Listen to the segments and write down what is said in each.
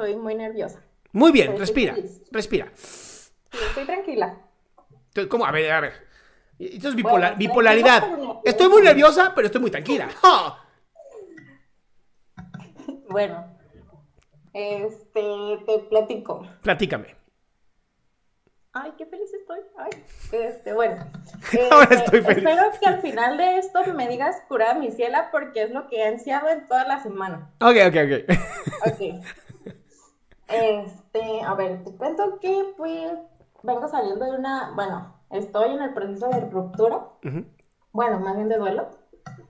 Soy muy nerviosa. Muy bien, Estoy respira, feliz. respira. Sí, Estoy tranquila. ¿Cómo? A ver, a ver. Esto es Bueno, bipolar- bipolaridad. Estoy muy nerviosa, pero estoy muy tranquila. Bueno, este, te platico. Platícame. Ay, qué feliz estoy. Ay, este, bueno. Ahora Este, estoy feliz. Espero que al final de esto me digas curada mi ciela porque es lo que he ansiado en toda la semana. Ok, ok, ok. Ok. Este, a ver, te cuento que pues vengo saliendo de una, bueno, estoy en el proceso de ruptura. Bueno, más bien de duelo.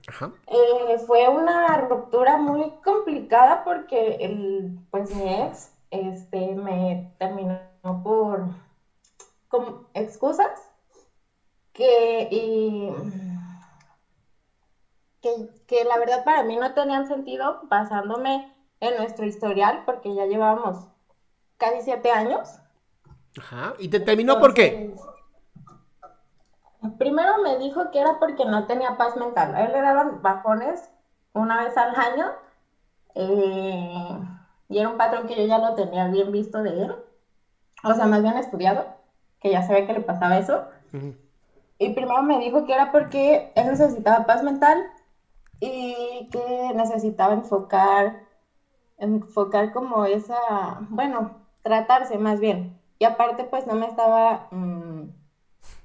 Ajá. Eh, fue una ruptura muy complicada porque el, pues mi ex este, me terminó por con excusas que, y, que, que la verdad para mí no tenían sentido basándome en nuestro historial porque ya llevábamos casi siete años. Ajá. ¿Y te terminó por qué? Entonces, Primero me dijo que era porque no tenía paz mental. A él le daban bajones una vez al año. eh, y era un patrón que yo ya lo tenía bien visto de él. O sea, más bien estudiado, que ya sabía que le pasaba eso. Y primero me dijo que era porque él necesitaba paz mental y que necesitaba enfocar, enfocar como esa, bueno, tratarse más bien. Y aparte, pues no me estaba mm,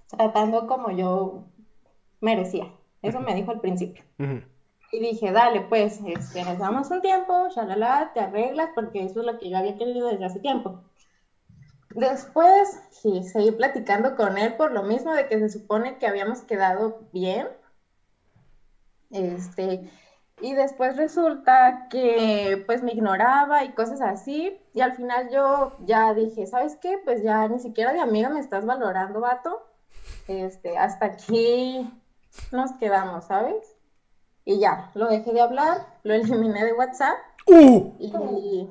tratando como yo merecía. Eso me dijo al principio. Y dije, dale, pues, este, nos damos un tiempo, shalala, te arreglas, porque eso es lo que yo había querido desde hace tiempo. Después, sí, seguí platicando con él por lo mismo de que se supone que habíamos quedado bien. Este, y después resulta que pues me ignoraba y cosas así. Y al final yo ya dije, ¿sabes qué? Pues ya ni siquiera de amiga me estás valorando, vato. Este, hasta aquí nos quedamos, ¿sabes? Y ya, lo dejé de hablar, lo eliminé de WhatsApp ¡Uh! y...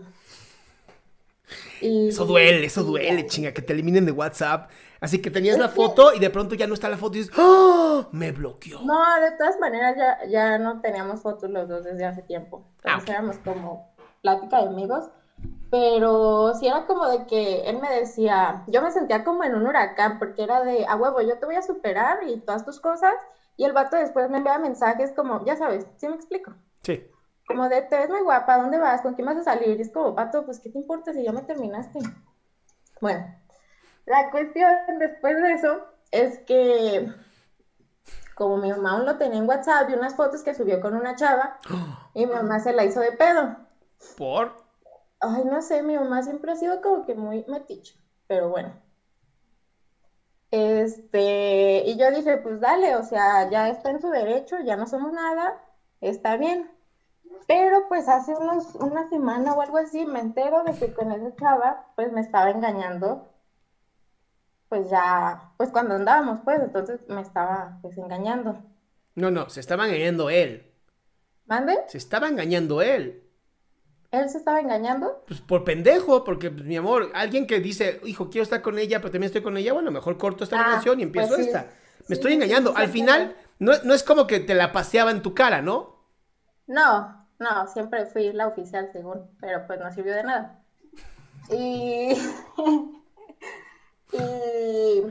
y- Eso duele, eso duele, chinga, que te eliminen de WhatsApp. Así que tenías la foto y de pronto ya no está la foto y dices, ¡Ah! Me bloqueó. No, de todas maneras ya, ya no teníamos fotos los dos desde hace tiempo. Ah, Entonces ok. éramos como plática de amigos. Pero sí era como de que él me decía, yo me sentía como en un huracán, porque era de, a huevo, yo te voy a superar y todas tus cosas. Y el vato después me enviaba mensajes como, ya sabes, ¿sí me explico? Sí. Como de, te ves muy guapa, ¿dónde vas? ¿Con quién vas a salir? Y es como, vato, pues, ¿qué te importa si ya me terminaste? Bueno, la cuestión después de eso es que, como mi mamá aún lo tenía en WhatsApp, vi unas fotos que subió con una chava y mi mamá se la hizo de pedo. ¿Por? Ay, no sé, mi mamá siempre ha sido como que muy metiche, pero bueno. Este, y yo dije, pues dale, o sea, ya está en su derecho, ya no somos nada, está bien. Pero pues hace unos, una semana o algo así me entero de que con esa chava, pues me estaba engañando, pues ya, pues cuando andábamos, pues entonces me estaba pues engañando. No, no, se estaba engañando él. ¿Mande? Se estaba engañando él. ¿Él se estaba engañando? Pues por pendejo, porque pues, mi amor, alguien que dice, hijo, quiero estar con ella, pero también estoy con ella, bueno, mejor corto esta Ah, relación y empiezo pues sí. esta. Me Sí, estoy engañando. sí, Al final, no, no es como que te la paseaba en tu cara, ¿no? No, no, siempre fui la oficial según, pero pues no sirvió de nada. Y, y,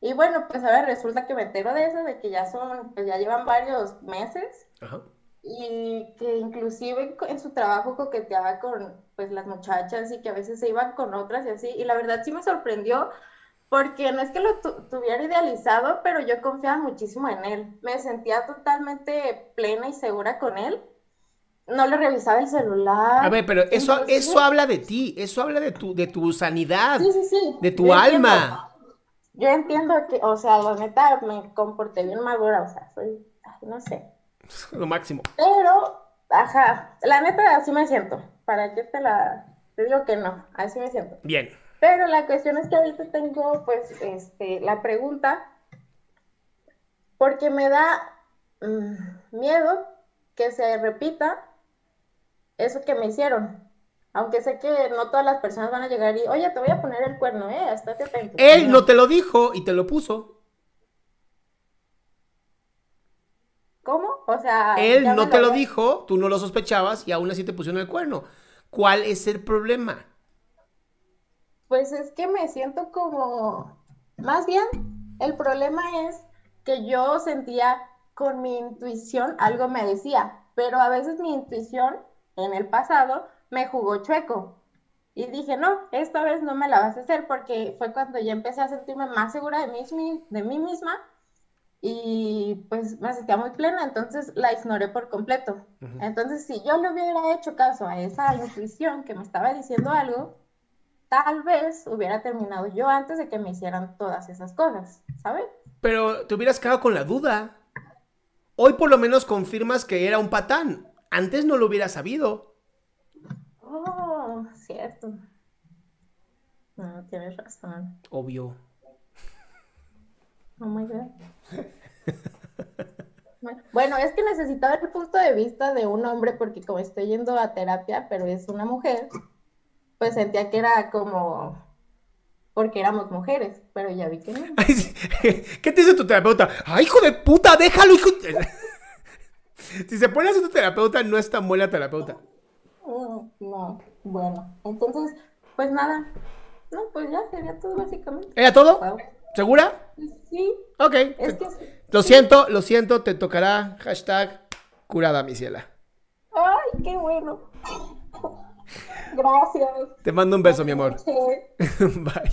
y bueno, pues ahora resulta que me entero de eso, de que ya son, pues ya llevan varios meses Ajá. y que inclusive en su trabajo coqueteaba con pues las muchachas y que a veces se iban con otras y así. Y la verdad sí me sorprendió porque no es que lo tu- tuviera idealizado, pero yo confiaba muchísimo en él. Me sentía totalmente plena y segura con él. No le revisaba el celular. A ver, pero eso, eso habla de ti, eso habla de tu, de tu sanidad, Sí, sí, sí. de tu Yo alma. entiendo. Yo entiendo que, o sea, la neta me comporté bien madura, o sea, soy, no sé. Lo máximo. Pero, ajá, la neta así me siento. ¿Para qué te la te digo que no? Así me siento. Bien. Pero la cuestión es que ahorita tengo, pues, este, la pregunta, porque me da mm, miedo que se repita eso que me hicieron. Aunque sé que no todas las personas van a llegar y, oye, te voy a poner el cuerno, ¿eh? Estate atento. Él no te lo dijo y te lo puso. ¿Cómo? O sea, Él no te lo había- dijo, tú no lo sospechabas y aún así te pusieron el cuerno. ¿Cuál es el problema? Pues es que me siento como, más bien, el problema es que yo sentía con mi intuición algo me decía, pero a veces mi intuición en el pasado me jugó chueco. Y dije, no, esta vez no me la vas a hacer porque fue cuando ya empecé a sentirme más segura de mí, de mí misma y pues me sentía muy plena, entonces la ignoré por completo. Entonces, si yo le hubiera hecho caso a esa intuición que me estaba diciendo algo, tal vez hubiera terminado yo antes de que me hicieran todas esas cosas, ¿sabes? Pero te hubieras quedado con la duda. Hoy por lo menos confirmas que era un patán. Antes no lo hubieras sabido. Oh, cierto. No, tienes razón. Obvio. Oh my God. Bueno, es que necesitaba el punto de vista de un hombre porque como estoy yendo a terapia, pero es una mujer, pues sentía que era como porque éramos mujeres, pero ya vi que no. Ay. ¿Qué te dice tu terapeuta? ¡Ay, hijo de puta! ¡Déjalo, hijo! de-". Si se pone así tu terapeuta, no es tan buena terapeuta. Mm, No, bueno, entonces, pues nada. No, pues ya sería todo básicamente. ¿Era todo? Wow. ¿Segura? Sí, Ok. es que sí. Lo siento, lo siento, te tocará hashtag curada, mi ciela. Ay, qué bueno. Gracias. Te mando un beso, mi amor. Sí. Bye.